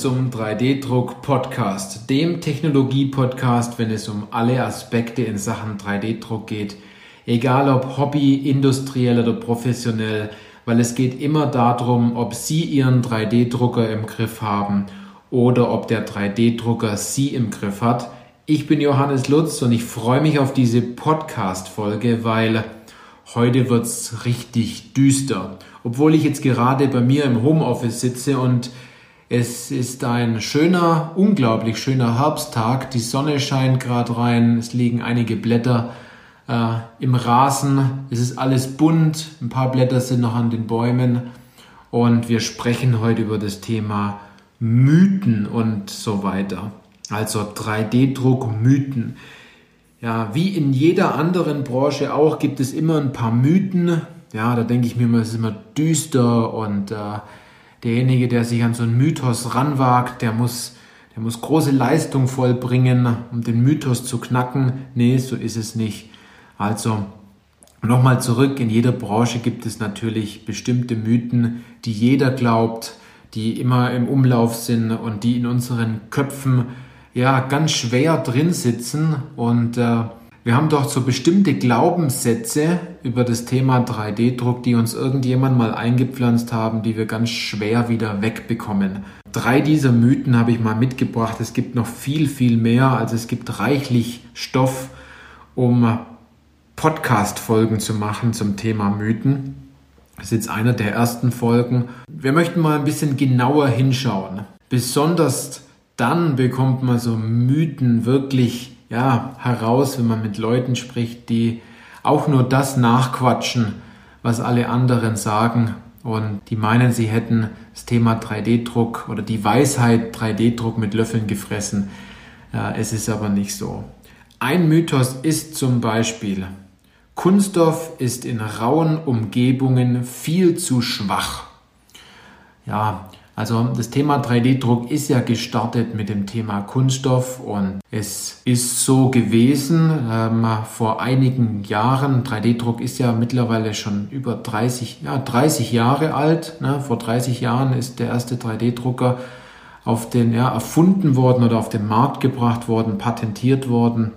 Zum 3D-Druck-Podcast, dem Technologie-Podcast, wenn es um alle Aspekte in Sachen 3D-Druck geht. Egal ob Hobby, industriell oder professionell, weil es geht immer darum, ob Sie Ihren 3D-Drucker im Griff haben oder ob der 3D-Drucker Sie im Griff hat. Ich bin Johannes Lutz und ich freue mich auf diese Podcast-Folge, weil heute wird es richtig düster. Obwohl ich jetzt gerade bei mir im Homeoffice sitze und es ist ein schöner, unglaublich schöner Herbsttag. Die Sonne scheint gerade rein. Es liegen einige Blätter äh, im Rasen. Es ist alles bunt. Ein paar Blätter sind noch an den Bäumen. Und wir sprechen heute über das Thema Mythen und so weiter. Also 3D-Druck, Mythen. Ja, wie in jeder anderen Branche auch gibt es immer ein paar Mythen. Ja, da denke ich mir immer, es ist immer düster und äh, derjenige, der sich an so einen Mythos ranwagt, der muss, der muss große Leistung vollbringen, um den Mythos zu knacken. Nee, so ist es nicht. Also, nochmal zurück, in jeder Branche gibt es natürlich bestimmte Mythen, die jeder glaubt, die immer im Umlauf sind und die in unseren Köpfen ja ganz schwer drin sitzen und äh, wir haben doch so bestimmte Glaubenssätze über das Thema 3D-Druck, die uns irgendjemand mal eingepflanzt haben, die wir ganz schwer wieder wegbekommen. Drei dieser Mythen habe ich mal mitgebracht. Es gibt noch viel, viel mehr. Also es gibt reichlich Stoff, um Podcast-Folgen zu machen zum Thema Mythen. Das ist jetzt einer der ersten Folgen. Wir möchten mal ein bisschen genauer hinschauen. Besonders dann bekommt man so Mythen wirklich ja, heraus, wenn man mit Leuten spricht, die auch nur das nachquatschen, was alle anderen sagen. Und die meinen, sie hätten das Thema 3D-Druck oder die Weisheit 3D-Druck mit Löffeln gefressen. Es ist aber nicht so. Ein Mythos ist zum Beispiel, Kunststoff ist in rauen Umgebungen viel zu schwach. Ja, also das Thema 3D-Druck ist ja gestartet mit dem Thema Kunststoff und es ist so gewesen ähm, vor einigen Jahren. 3D-Druck ist ja mittlerweile schon über 30, ja, 30 Jahre alt. Ne? Vor 30 Jahren ist der erste 3D-Drucker auf den ja, erfunden worden oder auf den Markt gebracht worden, patentiert worden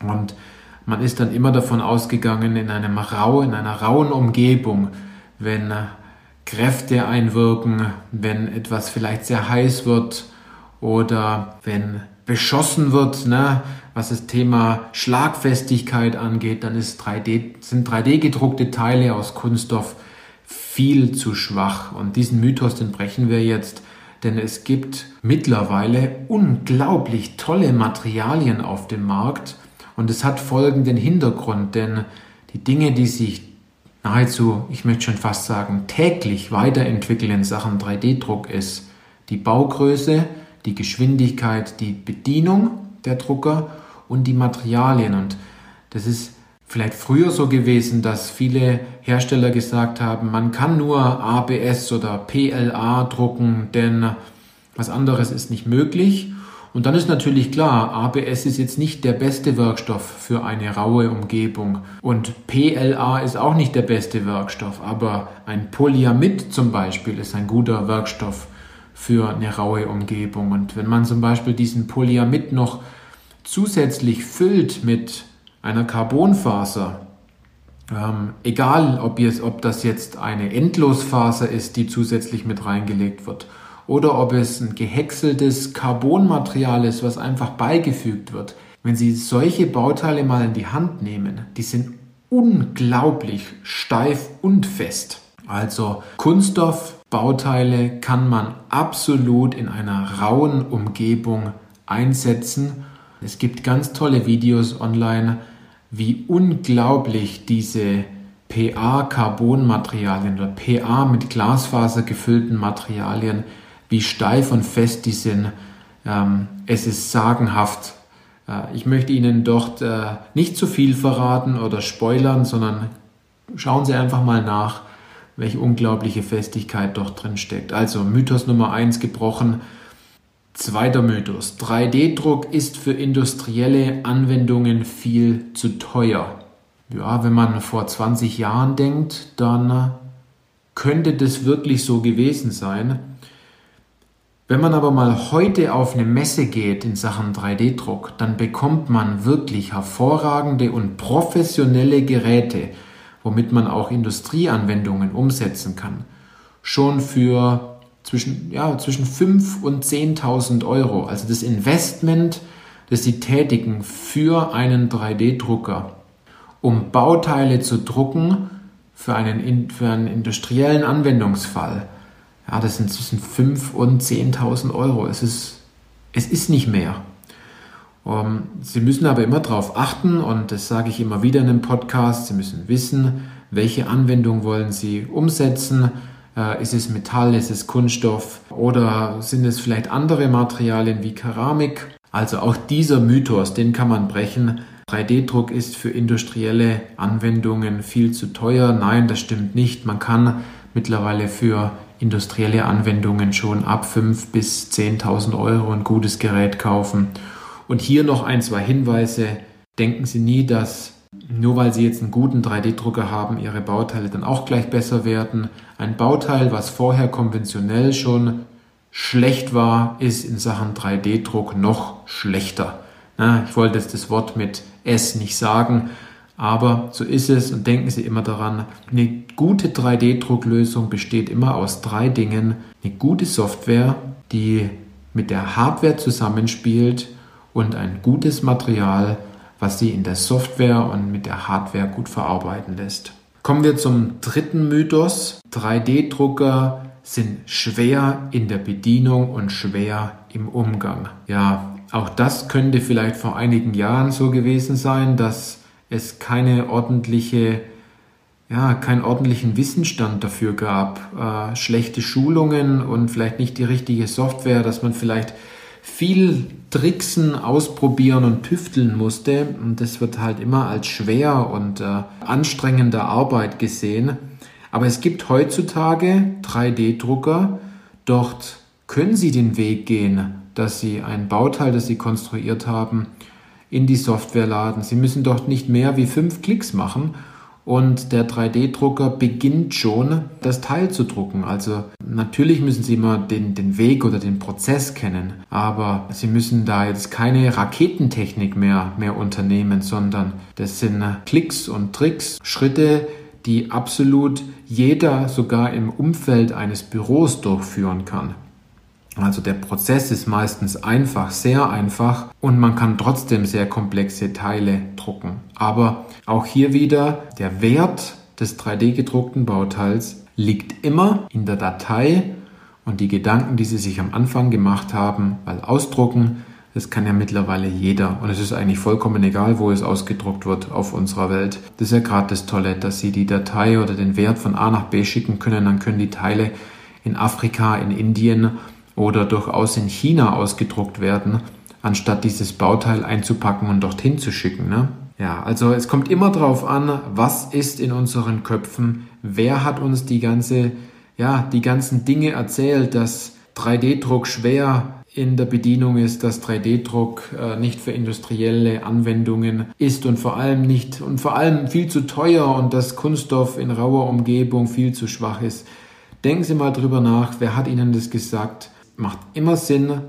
und man ist dann immer davon ausgegangen, in einem rau, in einer rauen Umgebung, wenn Kräfte einwirken, wenn etwas vielleicht sehr heiß wird oder wenn beschossen wird, ne, was das Thema Schlagfestigkeit angeht, dann ist 3D, sind 3D gedruckte Teile aus Kunststoff viel zu schwach. Und diesen Mythos, den brechen wir jetzt, denn es gibt mittlerweile unglaublich tolle Materialien auf dem Markt und es hat folgenden Hintergrund, denn die Dinge, die sich nahezu, ich möchte schon fast sagen, täglich weiterentwickeln in Sachen 3D-Druck ist die Baugröße, die Geschwindigkeit, die Bedienung der Drucker und die Materialien. Und das ist vielleicht früher so gewesen, dass viele Hersteller gesagt haben, man kann nur ABS oder PLA drucken, denn was anderes ist nicht möglich. Und dann ist natürlich klar, ABS ist jetzt nicht der beste Werkstoff für eine raue Umgebung und PLA ist auch nicht der beste Werkstoff, aber ein Polyamid zum Beispiel ist ein guter Werkstoff für eine raue Umgebung. Und wenn man zum Beispiel diesen Polyamid noch zusätzlich füllt mit einer Carbonfaser, ähm, egal ob, jetzt, ob das jetzt eine Endlosfaser ist, die zusätzlich mit reingelegt wird, oder ob es ein gehäckseltes Carbonmaterial ist, was einfach beigefügt wird. Wenn Sie solche Bauteile mal in die Hand nehmen, die sind unglaublich steif und fest. Also Kunststoffbauteile kann man absolut in einer rauen Umgebung einsetzen. Es gibt ganz tolle Videos online, wie unglaublich diese PA-Carbonmaterialien oder PA mit Glasfaser gefüllten Materialien wie steif und fest die sind. Ähm, es ist sagenhaft. Äh, ich möchte Ihnen dort äh, nicht zu viel verraten oder spoilern, sondern schauen Sie einfach mal nach, welche unglaubliche Festigkeit dort drin steckt. Also Mythos Nummer eins gebrochen. Zweiter Mythos. 3D-Druck ist für industrielle Anwendungen viel zu teuer. Ja, wenn man vor 20 Jahren denkt, dann könnte das wirklich so gewesen sein. Wenn man aber mal heute auf eine Messe geht in Sachen 3D-Druck, dann bekommt man wirklich hervorragende und professionelle Geräte, womit man auch Industrieanwendungen umsetzen kann. Schon für zwischen, ja, zwischen 5.000 und 10.000 Euro. Also das Investment, das Sie tätigen für einen 3D-Drucker, um Bauteile zu drucken für einen, für einen industriellen Anwendungsfall, ja, das sind zwischen 5.000 und 10.000 Euro. Es ist, es ist nicht mehr. Um, ähm, Sie müssen aber immer darauf achten, und das sage ich immer wieder in einem Podcast, Sie müssen wissen, welche Anwendung wollen Sie umsetzen. Äh, ist es Metall, ist es Kunststoff oder sind es vielleicht andere Materialien wie Keramik? Also auch dieser Mythos, den kann man brechen. 3D-Druck ist für industrielle Anwendungen viel zu teuer. Nein, das stimmt nicht. Man kann mittlerweile für industrielle Anwendungen schon ab 5.000 bis 10.000 Euro ein gutes Gerät kaufen. Und hier noch ein, zwei Hinweise. Denken Sie nie, dass nur weil Sie jetzt einen guten 3D-Drucker haben, Ihre Bauteile dann auch gleich besser werden. Ein Bauteil, was vorher konventionell schon schlecht war, ist in Sachen 3D-Druck noch schlechter. ich wollte jetzt das Wort mit S nicht sagen, aber so ist es und denken Sie immer daran, eine gute 3D-Drucklösung besteht immer aus drei Dingen. Eine gute Software, die mit der Hardware zusammenspielt und ein gutes Material, was sie in der Software und mit der Hardware gut verarbeiten lässt. Kommen wir zum dritten Mythos. 3D-Drucker sind schwer in der Bedienung und schwer im Umgang. Ja, auch das könnte vielleicht vor einigen Jahren so gewesen sein, dass es keine ordentliche, ja, keinen ordentlichen Wissensstand dafür gab, äh, schlechte Schulungen und vielleicht nicht die richtige Software, dass man vielleicht viel Tricksen, ausprobieren und tüfteln musste. Und das wird halt immer als schwer und äh, anstrengende Arbeit gesehen. Aber es gibt heutzutage 3D-Drucker. Dort können Sie den Weg gehen, dass Sie ein Bauteil, das Sie konstruiert haben, in die Software laden. Sie müssen dort nicht mehr wie fünf Klicks machen und der 3D-Drucker beginnt schon, das Teil zu drucken. Also natürlich müssen Sie immer den, den Weg oder den Prozess kennen, aber Sie müssen da jetzt keine Raketentechnik mehr, mehr unternehmen, sondern das sind Klicks und Tricks, Schritte, die absolut jeder sogar im Umfeld eines Büros durchführen kann. Also der Prozess ist meistens einfach, sehr einfach und man kann trotzdem sehr komplexe Teile drucken. Aber auch hier wieder der Wert des 3D gedruckten Bauteils liegt immer in der Datei und die Gedanken, die Sie sich am Anfang gemacht haben, weil ausdrucken, das kann ja mittlerweile jeder und es ist eigentlich vollkommen egal, wo es ausgedruckt wird auf unserer Welt. Das ist ja gerade das Tolle, dass Sie die Datei oder den Wert von A nach B schicken können, dann können die Teile in Afrika, in Indien oder durchaus in China ausgedruckt werden, anstatt dieses Bauteil einzupacken und dorthin zu schicken. Ne? Ja, also es kommt immer darauf an, was ist in unseren Köpfen, wer hat uns die ganze, ja, die ganzen Dinge erzählt, dass 3D-Druck schwer in der Bedienung ist, dass 3D-Druck äh, nicht für industrielle Anwendungen ist und vor allem nicht und vor allem viel zu teuer und dass Kunststoff in rauer Umgebung viel zu schwach ist. Denken Sie mal drüber nach, wer hat Ihnen das gesagt? Macht immer Sinn,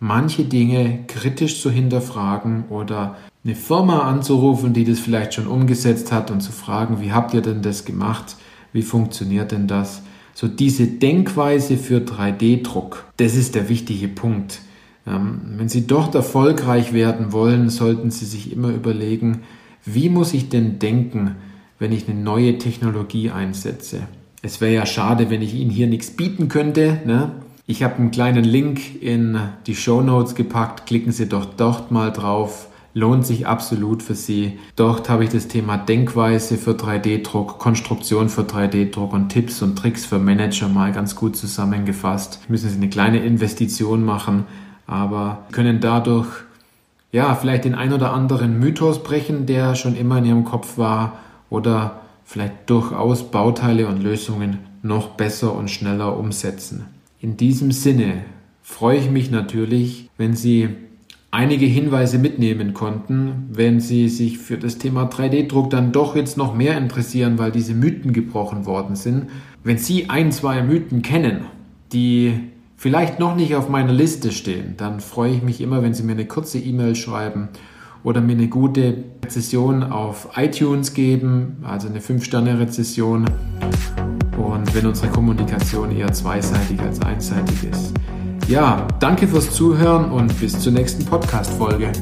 manche Dinge kritisch zu hinterfragen oder eine Firma anzurufen, die das vielleicht schon umgesetzt hat und zu fragen, wie habt ihr denn das gemacht? Wie funktioniert denn das? So diese Denkweise für 3D-Druck, das ist der wichtige Punkt. Ähm, wenn Sie dort erfolgreich werden wollen, sollten Sie sich immer überlegen, wie muss ich denn denken, wenn ich eine neue Technologie einsetze? Es wäre ja schade, wenn ich Ihnen hier nichts bieten könnte. Ne? Ich habe einen kleinen Link in die Show Notes gepackt. Klicken Sie doch dort mal drauf. Lohnt sich absolut für Sie. Dort habe ich das Thema Denkweise für 3D-Druck, Konstruktion für 3D-Druck und Tipps und Tricks für Manager mal ganz gut zusammengefasst. Müssen Sie eine kleine Investition machen, aber können dadurch ja vielleicht den ein oder anderen Mythos brechen, der schon immer in Ihrem Kopf war oder vielleicht durchaus Bauteile und Lösungen noch besser und schneller umsetzen. In diesem Sinne freue ich mich natürlich, wenn Sie einige Hinweise mitnehmen konnten, wenn Sie sich für das Thema 3D-Druck dann doch jetzt noch mehr interessieren, weil diese Mythen gebrochen worden sind. Wenn Sie ein, zwei Mythen kennen, die vielleicht noch nicht auf meiner Liste stehen, dann freue ich mich immer, wenn Sie mir eine kurze E-Mail schreiben oder mir eine gute Rezession auf iTunes geben, also eine 5-Sterne-Rezession. Wenn unsere Kommunikation eher zweiseitig als einseitig ist. Ja, danke fürs Zuhören und bis zur nächsten Podcast-Folge.